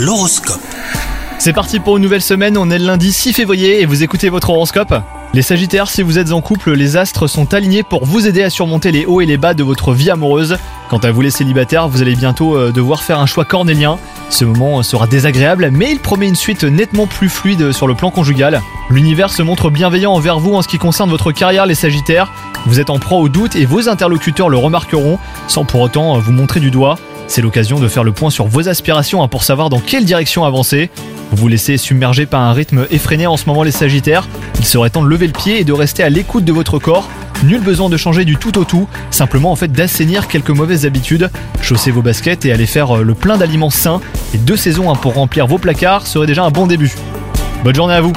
L'horoscope. C'est parti pour une nouvelle semaine, on est le lundi 6 février et vous écoutez votre horoscope Les Sagittaires, si vous êtes en couple, les astres sont alignés pour vous aider à surmonter les hauts et les bas de votre vie amoureuse. Quant à vous les célibataires, vous allez bientôt euh, devoir faire un choix cornélien. Ce moment sera désagréable, mais il promet une suite nettement plus fluide sur le plan conjugal. L'univers se montre bienveillant envers vous en ce qui concerne votre carrière les Sagittaires. Vous êtes en proie au doute et vos interlocuteurs le remarqueront, sans pour autant vous montrer du doigt. C'est l'occasion de faire le point sur vos aspirations hein, pour savoir dans quelle direction avancer. Vous vous laissez submerger par un rythme effréné en ce moment les Sagittaires. Il serait temps de lever le pied et de rester à l'écoute de votre corps. Nul besoin de changer du tout au tout, simplement en fait d'assainir quelques mauvaises habitudes. Chaussez vos baskets et allez faire euh, le plein d'aliments sains. Et deux saisons hein, pour remplir vos placards serait déjà un bon début. Bonne journée à vous